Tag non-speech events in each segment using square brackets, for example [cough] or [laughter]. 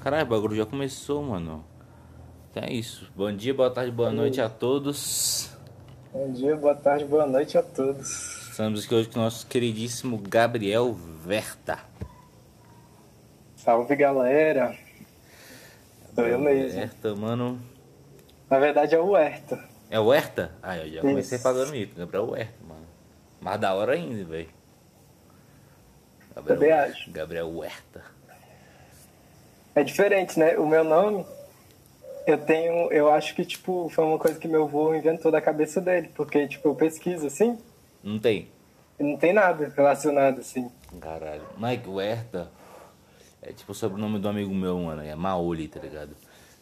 Caralho, o bagulho já começou, mano. Então é isso. Bom dia, boa tarde, boa noite a todos. Bom dia, boa tarde, boa noite a todos. Estamos aqui hoje com o nosso queridíssimo Gabriel Verta. Salve, galera. Sou eu mesmo. Verta, mano. Na verdade é o Herta. É o Herta? Ah, eu já comecei Isso. pagando mico. Gabriel Herta, mano. Mais da hora ainda, velho. Gabriel. Gabriel Herta. É diferente, né? O meu nome, eu tenho. Eu acho que, tipo, foi uma coisa que meu avô inventou da cabeça dele. Porque, tipo, eu pesquiso assim, Não tem? não tem nada relacionado assim. Caralho. Mike, o Herta é tipo o sobrenome do amigo meu, mano. É Maoli, tá ligado?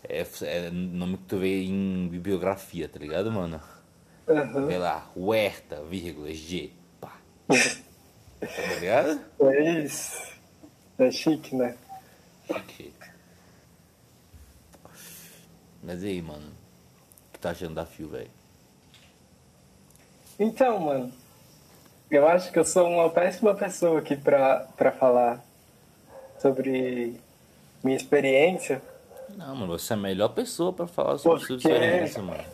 É, é nome que tu vê em bibliografia, tá ligado, mano? Aham. Vê lá, Huerta, vírgula, G. Pá. [laughs] Tá ligado? É isso. É chique, né? Ok. Mas e aí, mano? O que tá achando da Fio, velho? Então, mano, eu acho que eu sou uma péssima pessoa aqui pra, pra falar sobre minha experiência. Não, mano, você é a melhor pessoa pra falar sobre sua Porque- experiência, mano.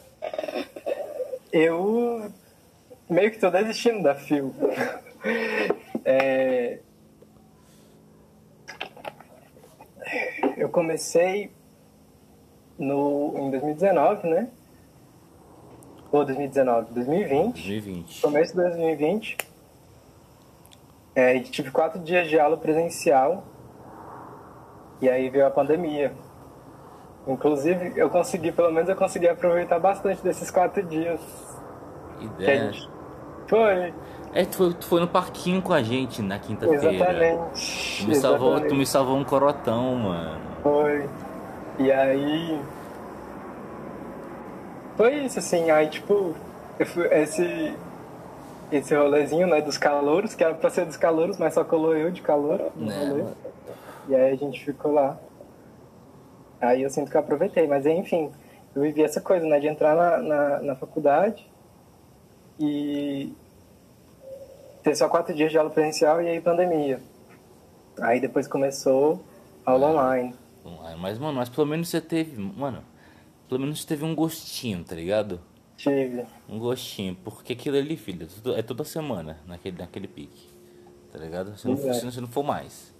Eu meio que tô desistindo da Fio. [laughs] É, Eu comecei no... em 2019, né? Ou 2019? 2020. 2020. começo de 2020. É, e tive quatro dias de aula presencial. E aí veio a pandemia. Inclusive, eu consegui, pelo menos eu consegui aproveitar bastante desses quatro dias. Que a Ideia. gente... Foi, É, tu foi, tu foi no parquinho com a gente na quinta-feira. exatamente. Tu me, salvou, exatamente. tu me salvou um corotão, mano. Foi. E aí. Foi isso, assim. Aí, tipo, fui- esse. Esse rolezinho, né, dos calouros, que era pra ser dos calouros, mas só colou eu de calor Né, mano. E aí a gente ficou lá. Aí eu sinto que eu aproveitei, mas enfim, eu vivi essa coisa, né, de entrar na, na, na faculdade e ter só quatro dias de aula presencial e aí pandemia. Aí depois começou aula online. Online. Mas, mano, mas pelo menos você teve. Mano, pelo menos você teve um gostinho, tá ligado? Tive. Um gostinho. Porque aquilo ali, filho, é toda semana naquele, naquele pique. Tá ligado? Se não, é. se não- se não for mais.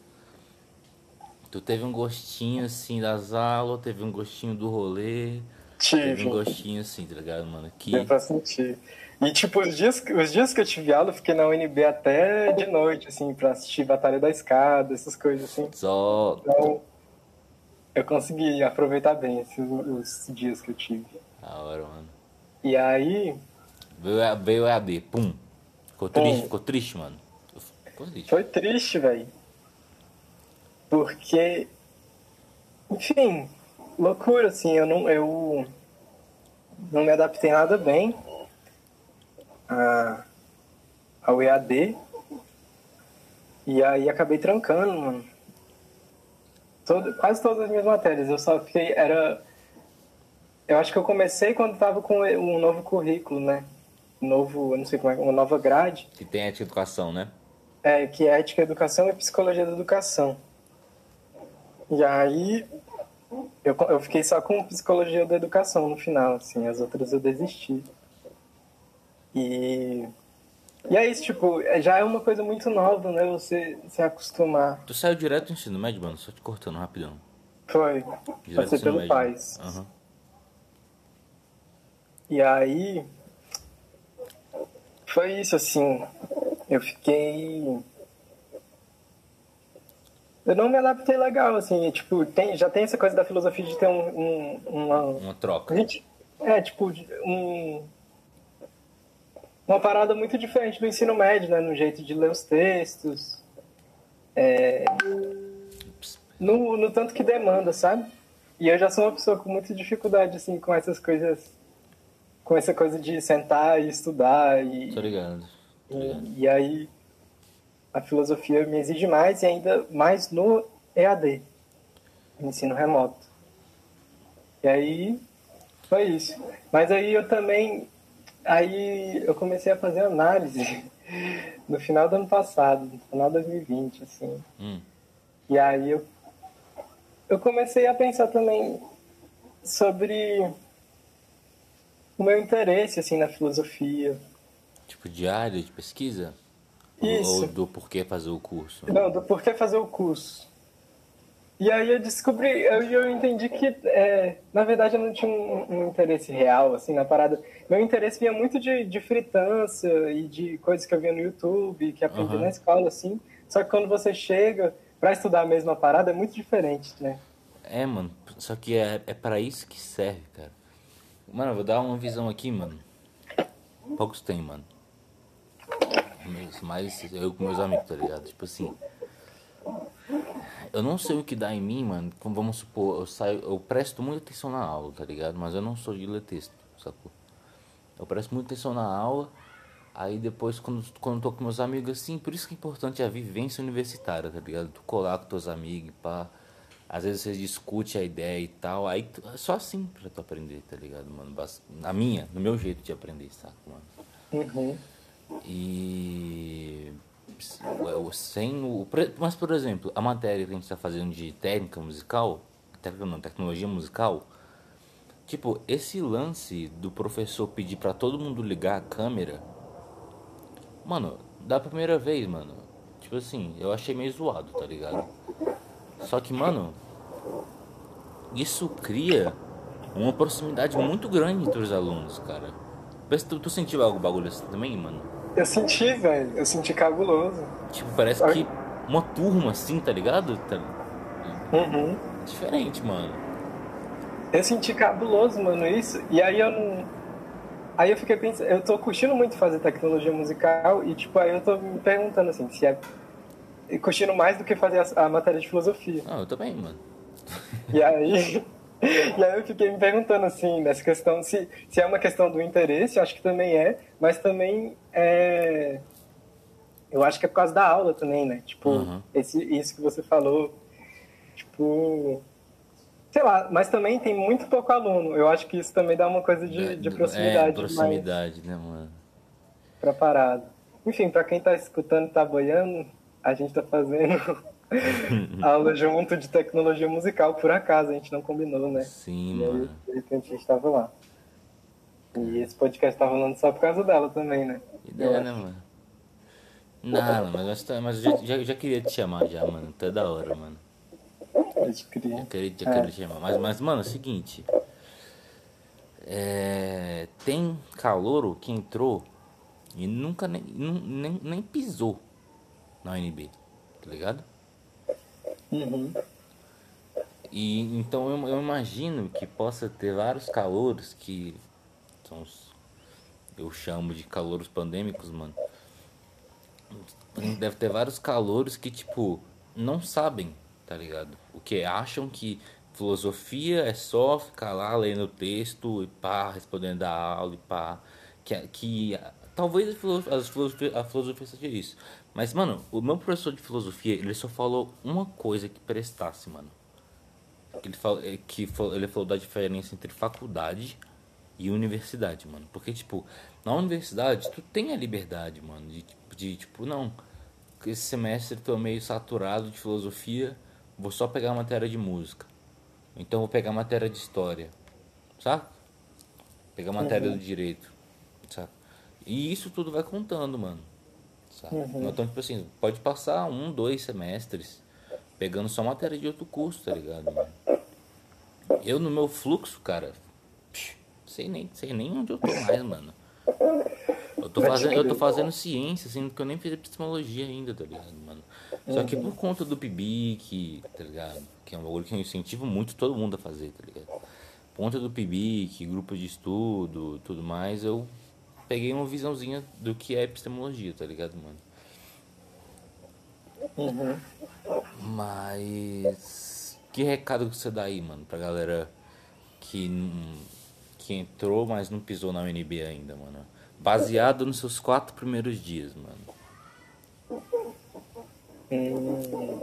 Tu teve um gostinho assim das aulas, teve um gostinho do rolê. Teve Tive. um gostinho assim, tá ligado, mano? Que. Deu pra sentir. E, tipo, os dias, que- os dias que eu tive aula, eu fiquei na UNB até de noite, assim, pra assistir Batalha da Escada, essas coisas, assim. Só. Então, eu consegui aproveitar bem esses, os dias que eu tive. Da hora, mano. E aí, Veio, a- veio a AD, pum. Ficou triste, Pum. ficou triste, mano. Ficou triste. foi triste, velho. Porque, enfim, loucura, assim, eu não, eu não me adaptei nada bem a, ao EAD. E aí acabei trancando, mano. Todo, quase todas as minhas matérias. Eu só fiquei. Era. Eu acho que eu comecei quando tava com um novo currículo, né? Novo, eu não sei como é, uma nova grade. Que tem ética e educação, né? É, que é ética, educação e psicologia da educação. E aí eu, eu fiquei só com psicologia da educação no final, assim, as outras eu desisti. E, e é isso, tipo, é- já é uma coisa muito nova, né? Você se acostumar. Tu saiu direto do ensino médio, mano? Só te cortando rapidão. Foi. Direto Passei pelo médio. pais. Aham. E aí foi isso, assim. Eu fiquei. Eu não me adaptei legal, assim, tipo, tem, já tem essa coisa da filosofia de ter um, um- uma. Uma troca. Gente, é, tipo, um, uma parada muito diferente do ensino médio, né? No jeito de ler os textos. É, no, no tanto que demanda, sabe? E eu já sou uma pessoa com muita dificuldade, assim, com essas coisas. Com essa coisa de sentar e estudar. E, Tô ligado. Tô ligado. e, e aí a filosofia me exige mais e ainda mais no EAD, no ensino remoto. E aí foi isso. Mas aí eu também aí eu comecei a fazer análise [laughs] no final do ano passado, no final de 2020, assim. Hum. E aí eu, eu comecei a pensar também sobre o meu interesse assim na filosofia. Tipo de área de pesquisa? Isso. Ou do porquê fazer o curso? Não, do porquê fazer o curso. E aí eu descobri, eu, eu entendi que, é, na verdade, eu não tinha um, um, interesse real, assim, na parada. Meu interesse vinha muito de, de fritança e de coisas que eu via no YouTube, que aprendi uhum. na escola, assim. Só que quando você chega para estudar a mesma parada, é muito diferente, né? É, mano. Só que é, é para isso que serve, cara. Mano, eu vou dar uma visão aqui, mano. Poucos tem, mano. Mas eu com meus amigos, tá ligado? Tipo assim eu não sei o que dá em mim, mano. Como vamos supor, eu saio, eu presto muita atenção na aula, tá ligado? Mas eu não sou de ler texto, sacou? Eu presto muita atenção na aula, aí depois quando, quando eu tô com meus amigos assim, por isso que é importante a vivência universitária, tá ligado? Tu colar com teus amigos, pá. Às vezes você discute a ideia e tal, aí tu, é só assim pra tu aprender, tá ligado, mano? Na minha, no meu jeito de aprender, saca, mano? Uhum. E sem o. Mas, por exemplo, a matéria que a gente está fazendo de técnica musical, técnica não, tecnologia musical, tipo, esse lance do professor pedir para todo mundo ligar a câmera, mano, da primeira vez, mano, tipo assim, eu achei meio zoado, tá ligado? Só que, mano, isso cria uma proximidade muito grande entre os alunos, cara. Tu, tu sentiu algo bagulho assim também, mano? Eu senti, velho. Eu senti cabuloso. Tipo, parece Ai. que uma turma assim, tá ligado? Tá... Uhum. Diferente, mano. Eu senti cabuloso, mano, isso. E aí eu não. Aí eu fiquei pensando, eu tô curtindo muito fazer tecnologia musical e, tipo, aí eu tô me perguntando assim, se é. Curtindo mais do que fazer a, a matéria de filosofia. Ah, eu também, mano. E aí. [laughs] [laughs] E aí eu fiquei me perguntando assim, nessa questão, se, se é uma questão do interesse, acho que também é, mas também é. Eu acho que é por causa da aula também, né? Tipo, uhum. esse, isso que você falou. Tipo. Sei lá, mas também tem muito pouco aluno. Eu acho que isso também dá uma coisa de, de proximidade. É, proximidade, né, mano? Pra parada. Enfim, pra quem tá escutando e tá boiando, a gente tá fazendo [laughs] aula junto de tecnologia musical, por acaso, a gente não combinou, né? Sim, e mano. Aí, de repente a gente tava lá. E esse podcast tá rolando só por causa dela também, né? Ideia, né, mano? Não, mas, mas eu já, já queria te chamar já, mano. Até da hora, mano. Pode crer. Já queria, já queria é. te chamar. Mas, mas, mano, é o seguinte. É, tem calouro que entrou e nunca nem, nem, nem pisou na UNB, tá ligado? Uhum. E então eu, eu, imagino que possa ter vários calouros que são os, eu chamo de calouros pandêmicos, mano. Deve ter vários calouros que tipo não sabem, tá ligado? O que acham que filosofia é só ficar lá lendo o texto e pá, respondendo a aula e pá, que, que talvez a filosofia, a filosofia, a filosofia seja isso, mas, mano, o meu professor de filosofia, ele só falou uma coisa que prestasse, mano. Ele, falou, é, que ele falou da diferença entre faculdade e universidade, mano. Porque, tipo, na universidade, tu tem a liberdade, mano, de, de tipo, não, esse semestre tô meio saturado de filosofia, vou só pegar a matéria de música. Então vou pegar a matéria de história, saca? Pegar a matéria uhum. do direito, saca? E isso tudo vai contando, mano sabe? Uhum. Então, tipo assim, pode passar um, dois semestres pegando só matéria de outro curso, tá ligado? Eu no meu fluxo, cara, sei nem, sei nem onde eu tô mais, mano. Eu tô fazendo, eu tô fazendo ciência, assim, porque eu nem fiz epistemologia ainda, tá ligado, mano? Só que por conta do PIBIC, tá ligado? Que é um bagulho que eu incentivo muito todo mundo a fazer, tá ligado? Por conta do PIBIC, grupo de estudo, tudo mais, eu peguei uma visãozinha do que é epistemologia, tá ligado, mano? Uhum. Mas. Que recado que você dá aí, mano, pra galera que, que entrou, mas não pisou na UNB ainda, mano? Baseado nos seus quatro primeiros dias, mano. Hum,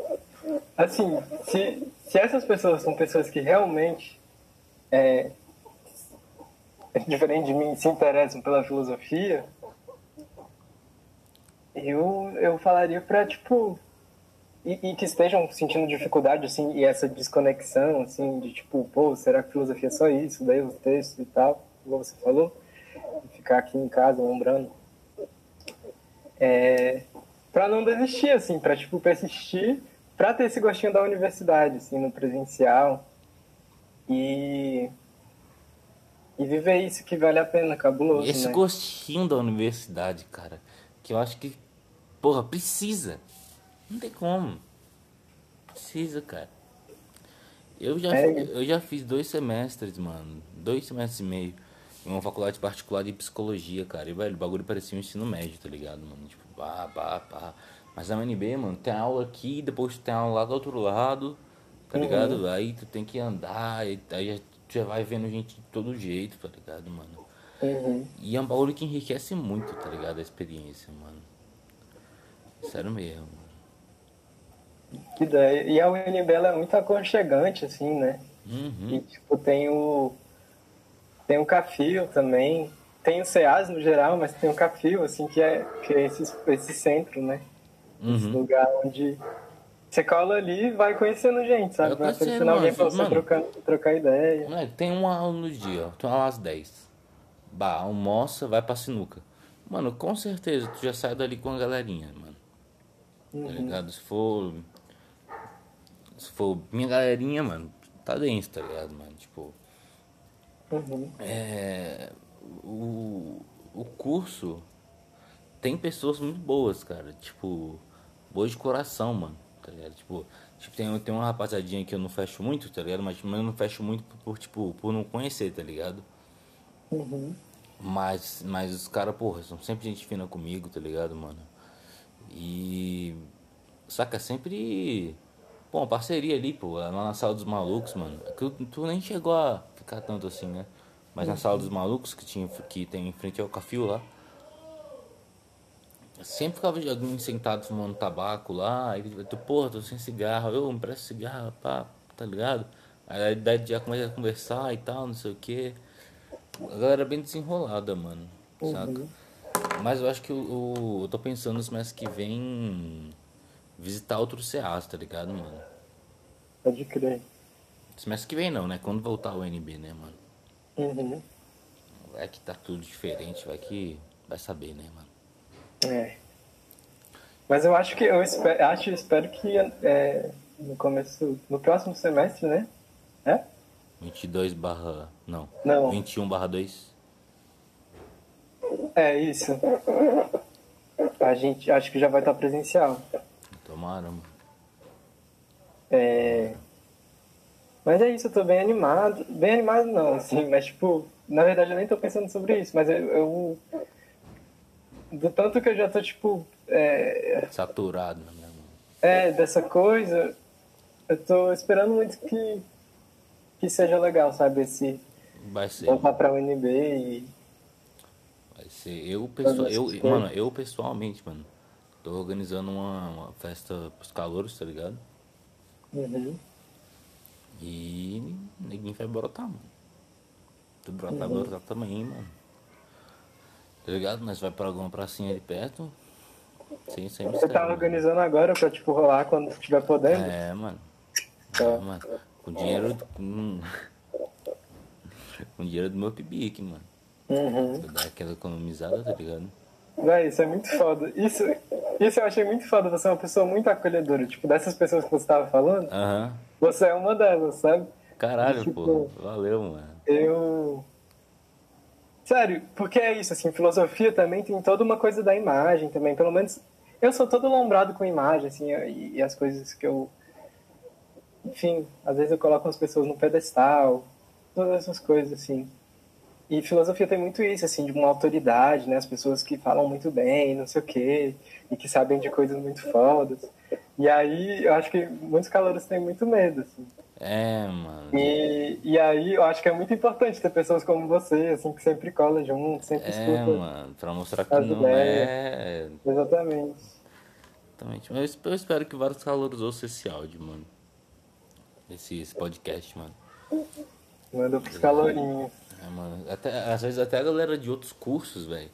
assim, se, se essas pessoas são pessoas que realmente é, [laughs] diferente de mim, se interessam pela filosofia, eu, eu falaria pra, tipo, e, e, que estejam sentindo dificuldade, assim, e essa desconexão, assim, de tipo, pô, será que filosofia é só isso? Daí os textos e tal, como você falou, ficar aqui em casa lembrando. É, para não desistir, assim, para tipo, persistir, para ter esse gostinho da universidade, assim, no presencial. E e viver isso que vale a pena, cabuloso. Esse né? gostinho da universidade, cara, que eu acho que, porra, precisa. Não tem como. Precisa, cara. Eu já, é. eu já fiz dois semestres, mano. Dois semestres e meio. Em uma faculdade particular de psicologia, cara. E, velho, o bagulho parecia um ensino médio, tá ligado, mano? Tipo, pá, pá, pá. Mas na UNB, mano, tem aula aqui, depois tem aula lá do outro lado, tá uhum. ligado? Aí tu tem que andar, aí já, já vai vendo gente de todo jeito, tá ligado, mano? Uhum. E é um bagulho que enriquece muito, tá ligado? A experiência, mano. Sério mesmo. Que ideia. E a UNB é muito aconchegante, assim, né? Uhum. E, tipo, tem o... Tem o Cafio também. Tem o CEAS no geral, mas tem o Cafio, assim, que é, que é esse, esse centro, né? Uhum. Esse lugar onde você cola ali e vai conhecendo gente, sabe? Vai conhecendo alguém pra você mano, trocar, trocar ideia. Moleque, tem uma aula no dia, uma aula às 10. Bah, almoça, vai pra sinuca. Mano, com certeza tu já sai dali com a galerinha, mano. Tá uhum. Tá ligado? Se for se for minha galerinha, mano, tá dentro, tá ligado, mano? Tipo. Uhum. É. O, o curso tem pessoas muito boas, cara. Tipo, boas de coração, mano. Tá ligado? Tipo, tipo tem, tem uma rapazadinha que eu não fecho muito, tá ligado? Mas, mas eu não fecho muito por, por, tipo, por não conhecer, tá ligado? Uhum. Mas, mas os caras, porra, são sempre gente fina comigo, tá ligado, mano? E. Saca, sempre Pô, uma parceria ali, pô, lá na sala dos malucos, mano. É tu, tu nem chegou a ficar tanto assim, né? Mas na sala dos malucos, que, tinha, que tem em frente ao cafio lá. Sempre ficava alguém sentado fumando tabaco lá. Aí tu, porra, tô sem cigarro. Eu me presto cigarro, pá, tá ligado? Aí daí já começa a conversar e tal, não sei o que. A galera é bem desenrolada, mano. Uhum. Saca? Mas eu acho que o, o, eu tô pensando nos meses que vem visitar outro CEAS, tá ligado, mano? Pode crer. Semestre que vem não, né? Quando voltar o NB, né, mano? Uhum. Vai que tá tudo diferente, vai que vai saber, né, mano? É. Mas eu acho que eu espero, acho, espero que é, no começo, no próximo semestre, né? É? 22 barra. Não. Não. 21 barra 2. É isso. A gente acho que já vai estar presencial. Tomara, mano. É... Mas é isso, eu tô bem animado. Bem animado não, assim, mas tipo, na verdade eu nem tô pensando sobre isso, mas eu. eu do tanto que eu já tô, tipo. É... Saturado, né? É, dessa coisa, eu tô esperando muito que, que seja legal, sabe? Esse. Vai ser. Voltar pra UNB e. Vai ser. Eu, pessoal, eu, mano, eu pessoalmente, mano Tô organizando uma, uma festa pros calouros, tá ligado? Uhum. E ninguém vai brotar, mano. Tu brotar, uhum. brotar também, mano. Tá ligado? Nós vai pra alguma pracinha ali perto. Sem, sem Você tá organizando agora pra, tipo, rolar quando estiver podendo? É, mano. Tá. É, mano. Com dinheiro. Com, com dinheiro do meu pibique, mano. Uhum. Dar aquela economizada, tá ligado? Véi, isso é muito foda. Isso, isso eu achei muito foda. Você é uma pessoa muito acolhedora. Tipo, dessas pessoas que você tava falando, uhum. você é uma delas, sabe? Caralho, tipo, pô. Valeu, mano. Eu. Sério, porque é isso, assim, filosofia também tem toda uma coisa da imagem também. Pelo menos eu sou todo lombrado com imagem, assim, e, e as coisas que eu. Enfim, às vezes eu coloco as pessoas no pedestal, todas essas coisas, assim. E filosofia tem muito isso, assim, de uma autoridade, né? As pessoas que falam muito bem, não sei o quê, e que sabem de coisas muito fodas. E aí, eu acho que muitos calouros têm muito medo, assim. É, mano. E, e aí, eu acho que é muito importante ter pessoas como você, assim, que sempre cola junto, sempre é, escuta. É, mano, pra mostrar que não ideias. é... Exatamente. Exatamente. Mas eu espero que vários calouros ouçam esse áudio, mano. Esse, esse podcast, mano. Manda pros calorinhos. É, mano. Até, às vezes até a galera de outros cursos, velho,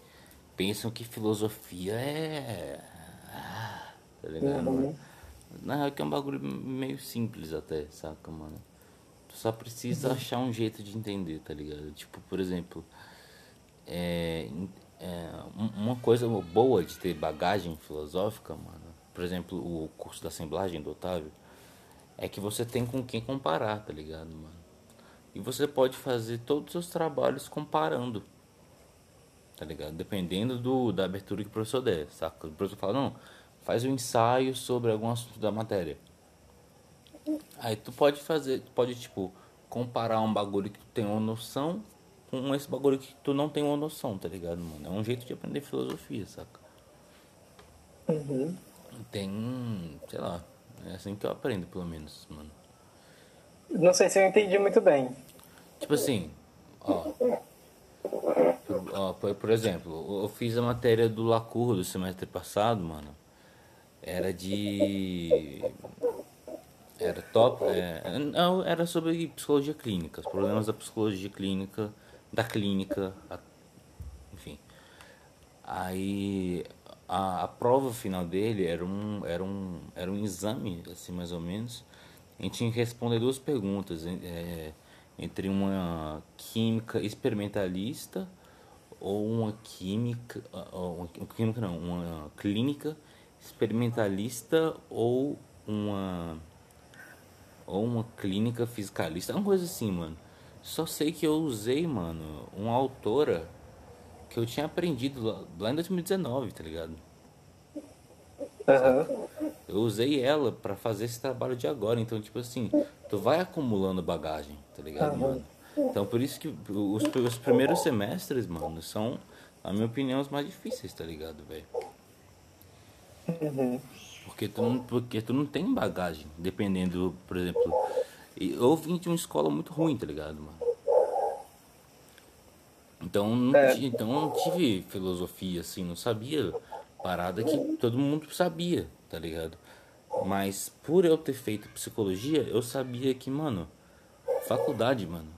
pensam que filosofia é. Ah, tá ligado? Uhum. Na real que é um bagulho meio simples até, saca, mano? Tu só precisa achar um jeito de entender, tá ligado? Tipo, por exemplo, é, é, uma coisa boa de ter bagagem filosófica, mano, por exemplo, o curso da assemblagem do Otávio, é que você tem com quem comparar, tá ligado, mano? E você pode fazer todos os seus trabalhos comparando, tá ligado? Dependendo do, da abertura que o professor der, saca? O professor fala, não, faz um ensaio sobre algum assunto da matéria. Aí tu pode fazer, pode tipo, comparar um bagulho que tu tem uma noção com esse bagulho que tu não tem uma noção, tá ligado, mano? É um jeito de aprender filosofia, saca? Uhum. Tem, sei lá, é assim que eu aprendo, pelo menos, mano. Não sei se eu entendi muito bem. Tipo assim, ó. Por, ó, por exemplo, eu fiz a matéria do Lacour do semestre passado, mano. Era de. Era top. É, não, era sobre psicologia clínica, os problemas da psicologia clínica, da clínica, a, enfim. Aí a, a prova final dele era um, era, um, era um exame, assim mais ou menos. A gente tinha que responder duas perguntas. É, entre uma química experimentalista ou uma química, uma química não, uma clínica experimentalista ou uma ou uma clínica fiscalista, uma coisa assim, mano. Só sei que eu usei, mano, uma autora que eu tinha aprendido lá, lá em 2019, tá ligado? Uhum. Eu usei ela para fazer esse trabalho de agora, então tipo assim, tu vai acumulando bagagem, tá ligado, uhum. mano? Então por isso que os, os primeiros semestres, mano, são, na minha opinião, os mais difíceis, tá ligado, velho? Uhum. Porque tu, não, porque tu não tem bagagem, dependendo, por exemplo. Eu vim de uma escola muito ruim, tá ligado, mano? Então não, é. então não tive filosofia, assim, não sabia parada que todo mundo sabia, tá ligado? Mas por eu ter feito psicologia, eu sabia que, mano, faculdade, mano,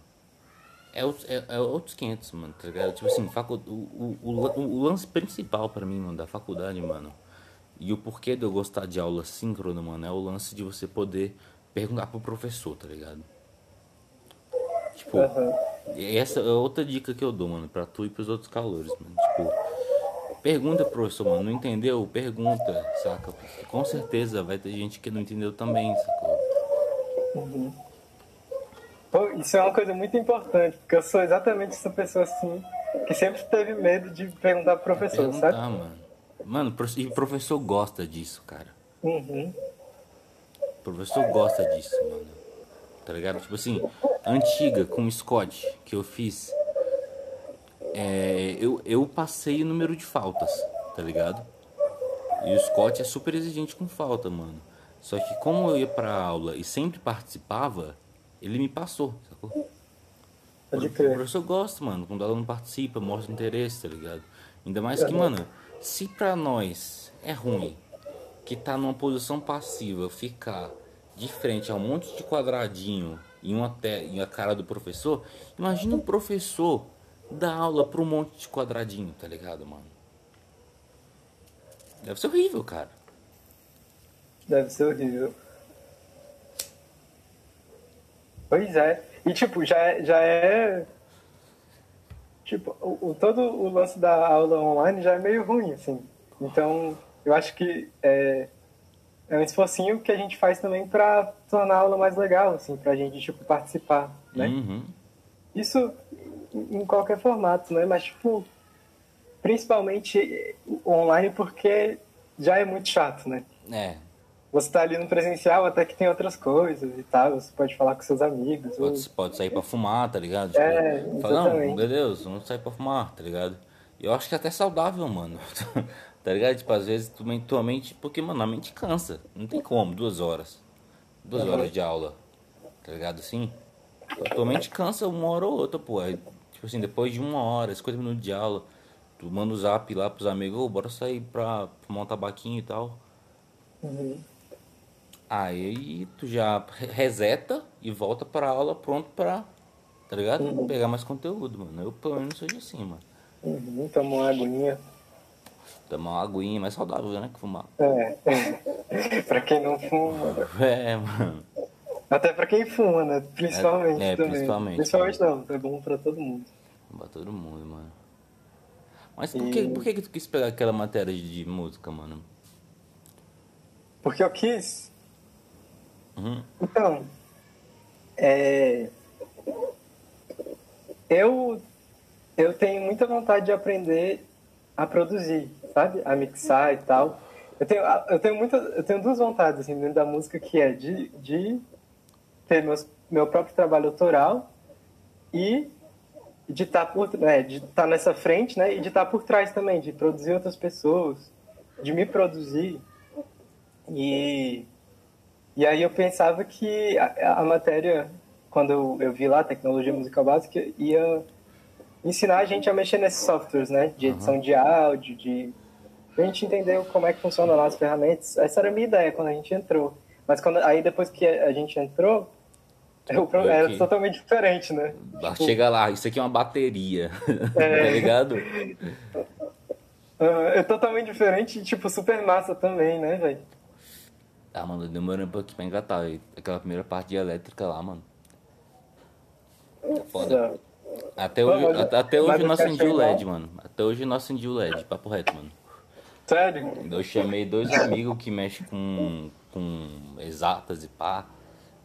é, é, é outros 500, mano, tá ligado? Tipo assim, facu, o, o, o, o lance principal para mim, mano, da faculdade, mano, e o porquê de eu gostar de aula síncrona, mano, é o lance de você poder perguntar pro professor, tá ligado? Tipo, uhum. essa é outra dica que eu dou, mano, pra tu e pros outros calores, mano. Tipo, pergunta, professor, mano, não entendeu? Pergunta, saca? Porque com certeza vai ter gente que não entendeu também, sacou? Uhum. Pô, isso é uma coisa muito importante, porque eu sou exatamente essa pessoa assim, que sempre teve medo de perguntar pro professor, perguntar, sabe? mano. Mano, e o professor gosta disso, cara. Uhum. O professor gosta disso, mano. Tá ligado? Tipo assim, antiga com Scott que eu fiz, é, eu, eu passei o número de faltas, tá ligado? E o Scott é super exigente com falta, mano. Só que como eu ia pra aula e sempre participava, ele me passou, sacou? Pode o, crer. o professor gosta, mano, quando o aluno participa, mostra interesse, tá ligado? Ainda mais que, mano, se pra nós é ruim que tá numa posição passiva ficar de frente a um monte de quadradinho e uma, e a cara do professor, imagina o professor dar aula para um monte de quadradinho, tá ligado, mano? Deve ser horrível, cara. Deve ser horrível. Pois é. E tipo, já, é, já é. Tipo, o, o, todo o lance da aula online já é meio ruim, assim. Então, eu acho que é, é um esforcinho que a gente faz também para tornar a aula mais legal, assim, pra gente, tipo, participar, né? Uhum. Isso em qualquer formato, né? Mas, tipo, principalmente online porque já é muito chato, né? É. Você tá ali no presencial até que tem outras coisas e tal, você pode falar com seus amigos. Pode, ou... pode sair pra fumar, tá ligado? Tipo, é, fala, não, meu Deus, vamos sair pra fumar, tá ligado? Eu acho que é até saudável, mano. [laughs] tá ligado? Tipo, às vezes tu, tua mente, porque, mano, a mente cansa. Não tem como, duas horas. Duas uhum. horas de aula. Tá ligado assim? Tua mente cansa uma hora ou outra, pô. Aí Tipo assim, depois de uma hora, 50 minutos de aula, tu manda o zap lá pros amigos, oh, bora sair pra fumar um tabaquinho e tal. Uhum. Aí tu já reseta e volta pra aula pronto pra, tá ligado? Uhum. Pegar mais conteúdo, mano. Eu pelo menos seja assim, mano. Uhum, toma uma aguinha. Tomar uma aguinha mais saudável, né? Que fumar. É. [laughs] pra quem não fuma. É, mano. Até pra quem fuma, né? Principalmente É, é, também. principalmente. Principalmente não, é bom pra todo mundo. Pra todo mundo, mano. Mas por, que, por que, que tu quis pegar aquela matéria de música, mano? Porque eu quis. Uhum. Então, é... eu eu tenho muita vontade de aprender a produzir, sabe? A mixar e tal. Eu tenho eu tenho muita eu tenho duas vontades assim dentro da música que é de, de ter meus, meu próprio trabalho autoral e de estar tá por né, de estar tá nessa frente, né? E de estar tá por trás também, de produzir outras pessoas, de me produzir e e aí eu pensava que a, a matéria, quando eu, eu, vi lá, tecnologia musical básica, ia ensinar a gente a mexer nesses softwares, né? De edição uhum. de áudio, de... a gente entender como é que funcionam lá as ferramentas. Essa era a minha ideia quando a gente entrou. Mas quando, aí depois que a gente entrou, eu, era totalmente diferente, né? Tipo, Chega lá, isso aqui é uma bateria, [laughs] é... tá ligado? é totalmente diferente, tipo, super massa também, né, velho? Ah, mano, demorou um pouquinho pra engatar. Aquela primeira parte de elétrica lá, mano. É foda. Até hoje, mas, até, hoje nós acendi o LED, mano. Até hoje nós acendi o LED, papo reto, mano. Sério? Eu chamei dois amigos que mexem com, com exatas e pá,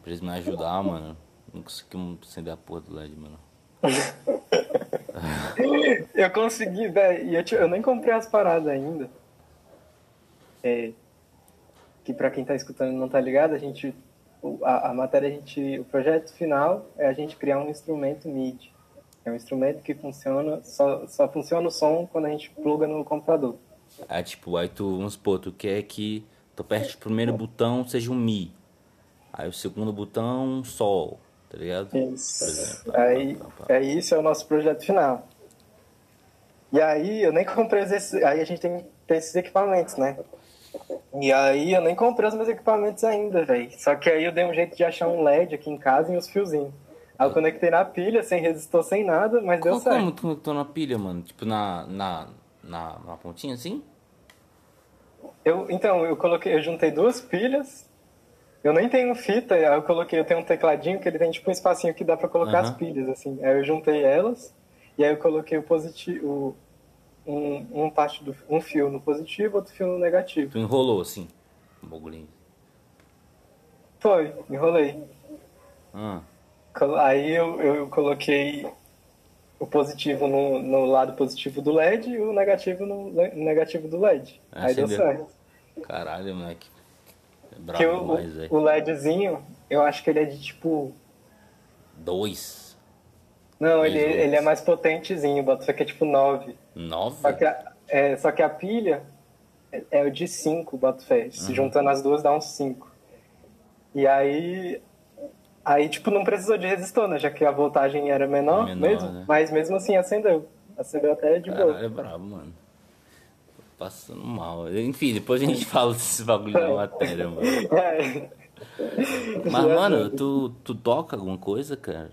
pra eles me ajudar, mano. Não consegui acender a porra do LED, mano. [laughs] eu consegui, velho. Eu, eu nem comprei as paradas ainda. É, que para quem está escutando não está ligado, a gente a, a, matéria a gente o projeto final é a gente criar um instrumento MIDI. É um instrumento que funciona só só funciona o som quando a gente pluga no computador. É tipo, aí tu, vamos supor, tu quer que tu aperte o primeiro botão seja um Mi. Aí o segundo botão um Sol, tá ligado? Isso. Exemplo, aí, pá, pá, pá. é isso é o nosso projeto final. E aí eu nem [laughs] comprei esses, aí a gente tem, tem esses equipamentos, né? E aí eu nem comprei os meus equipamentos ainda, velho. Só que aí eu dei um jeito de achar um LED aqui em casa e os fiozinhos. Aí eu conectei na pilha, sem resistor, sem nada, mas deu certo. Como tu conectou na pilha, mano? Tipo na, na, na, na pontinha assim? Eu, então, eu coloquei, eu juntei duas pilhas. Eu nem tenho fita, aí eu coloquei, eu tenho um tecladinho que ele tem tipo um espacinho que dá para colocar uhum. as pilhas, assim. Aí eu juntei elas e aí eu coloquei o positivo, um, um parte do um fio no positivo, outro fio no negativo. Tu enrolou assim, um bagulhinho. Foi, enrolei. Ah. Aí eu, eu coloquei o positivo no, no lado positivo do LED e o negativo no negativo do LED. Ah, aí deu certo. Caralho, moleque. É bravo demais, o, o LEDzinho, eu acho que ele é de tipo. Dois. Não, ele, ele é mais potentezinho, bota, que é tipo 9. 9? Só que a, é, só que a pilha é, é o de 5, bota fé. Se uhum. juntando as duas dá uns 5. E aí. Aí, tipo, não precisou de resistor, né? Já que a voltagem era menor, menor mesmo. Né? Mas mesmo assim acendeu. Acendeu até de boa. É brabo, mano. Passando mal. Enfim, depois a gente [laughs] fala desses bagulho da matéria, mano. [laughs] É. Mas, mano, tu, tu toca alguma coisa, cara?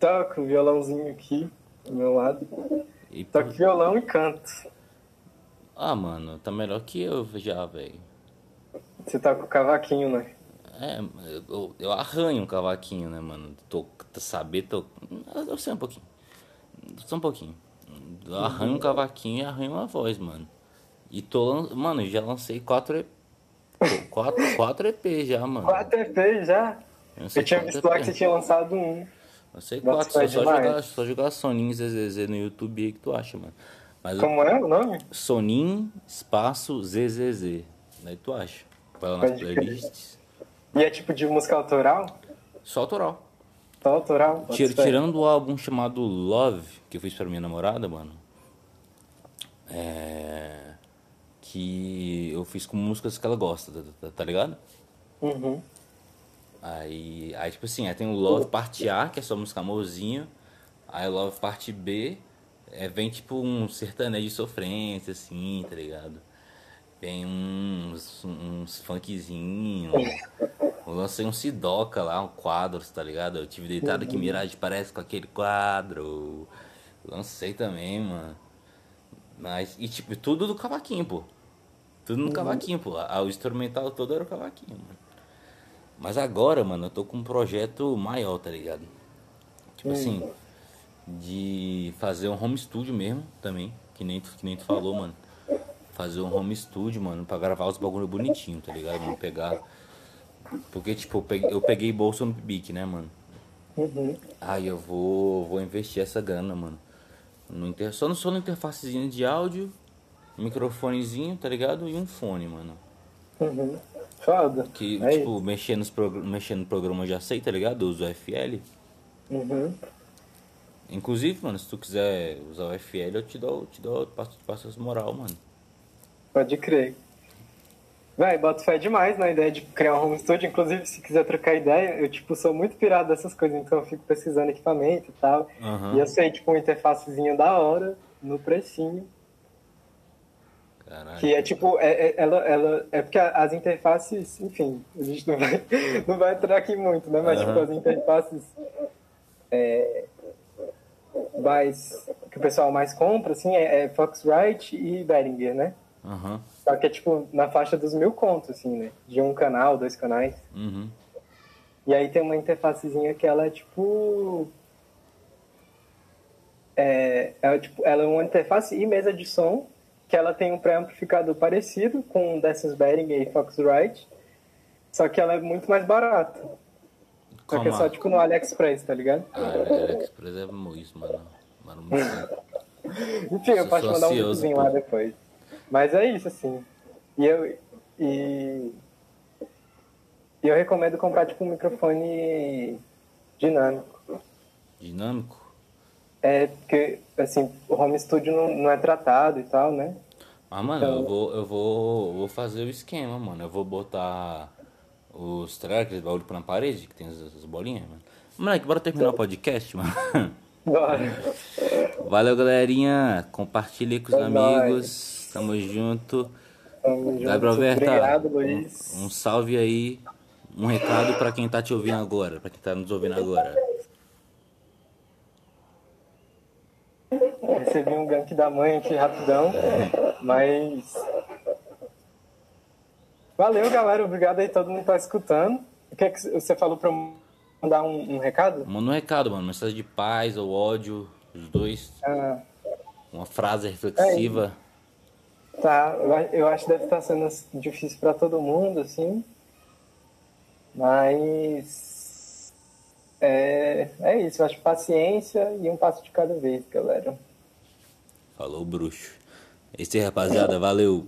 toco violãozinho aqui do meu lado. E Toco violão e canto. Ah, mano, tá melhor que eu já, velho. Você tá com o cavaquinho, né? É, eu, eu arranho um cavaquinho, né, mano? Tô, saber, tô. Eu sei um pouquinho. Só um pouquinho. Eu arranho um cavaquinho e arranho uma voz, mano. E tô. Mano, já lancei quatro. Quatro, quatro EP já, mano. Quatro EP já? Eu, eu tinha visto lá que você tinha lançado um. Eu sei quatro, só, só, jogar, só jogar Sonin ZZZ no YouTube aí que tu acha, mano. Mas Como eu, é o nome? Sonin espaço ZZZ. Aí tu acha. Vai lá nas playlists. E é tipo de música autoral? Só autoral. Só autoral? Tira, tirando o álbum chamado Love, que eu fiz pra minha namorada, mano. É. Que eu fiz com músicas que ela gosta, tá, tá, tá ligado? Uhum. Aí, aí tipo assim, aí tem o Love Parte A, que é só música amorzinho. Aí Love Parte B é, vem tipo um sertanejo de sofrência, assim, tá ligado? Vem uns, uns funkzinhos. Eu lancei um Sidoca lá, um quadro, tá ligado? Eu tive deitado aqui Mirage parece com aquele quadro. Lancei também, mano. Mas, e tipo, tudo do cavaquinho, pô. Tudo no cavaquinho, pô. O instrumental todo era o cavaquinho, mano. Mas agora, mano, eu tô com um projeto maior, tá ligado? Tipo assim, de fazer um home studio mesmo também, que nem tu, que nem tu falou, mano. Fazer um home studio, mano, pra gravar os bagulho bonitinho, tá ligado? Mano, pegar. Porque, tipo, eu peguei, eu peguei bolsa no Bic, né, mano? Uhum. Aí eu vou, vou investir essa grana, mano. No inter... Só no só no interfacezinho de áudio, microfonezinho, tá ligado? E um fone, mano. Uhum. Foda. Que, É tipo, mexer, nos progr... mexer no programa eu já sei, tá ligado? Eu uso o FL. Uhum. Inclusive, mano, se tu quiser usar o FL, eu te dou, te dou, passo, passo as moral, mano. Pode crer. Véi, boto fé demais na ideia de criar um home studio. Inclusive, se quiser trocar ideia, eu, tipo, sou muito pirado dessas coisas, então eu fico pesquisando equipamento e tal. Aham. E eu sei, tipo, uma interfacezinha da hora, no precinho. Que é tipo, é, é- ela, ela, é porque as interfaces, enfim, a gente não vai, [laughs] não vai entrar aqui muito, né? Mas Aham. tipo, as interfaces é, mais, que o pessoal mais compra, assim, é, é Foxrite e Behringer, né? Aham. Só que é tipo na faixa dos mil contos, assim, né? De um canal, dois canais. Uhum. E aí tem uma interfacezinha que ela é tipo. É, ela, tipo, ela é uma interface e mesa de som, que ela tem um pré-amplificador parecido com um dessas Behringer e Foxrite, só que ela é muito mais barata. Só que é só a- tipo no AliExpress, tá ligado? Ah, é, AliExpress é isso, mano. Mano, muito [laughs] Enfim, eu posso mandar um videozinho pô. lá depois. Mas é isso, assim. E eu. E. E eu recomendo comprar tipo um microfone dinâmico. dinâmico. É, porque, assim, o home studio não, não é tratado e tal, né? Mas, mano, Então- eu vou, eu vou, vou fazer o esquema, mano. Eu vou botar os trackers, bagulho na parede, que tem as, as bolinhas, mano. Moleque, bora terminar o podcast, mano. Bora. [laughs] Valeu, galerinha. Compartilha aí com os É amigos. Tamo junto. Tamo junto. Verta, Obrigado, Luiz. um, um salve aí. Um recado pra quem tá te ouvindo agora, pra quem tá nos ouvindo agora. Recebi um gank da mãe aqui rapidão, mas. Valeu, galera. Obrigado aí, todo mundo que tá escutando. O que, é que você falou pra eu mandar um, um recado? Manda um recado, mano. Mensagem de paz ou ódio, os dois. Ah, Uma frase reflexiva. tá. Eu, acho que deve estar sendo difícil pra todo mundo, assim. Mas. É, é isso. Eu acho paciência e um passo de cada vez, galera. Falou, bruxo. Aí, rapaziada. Valeu.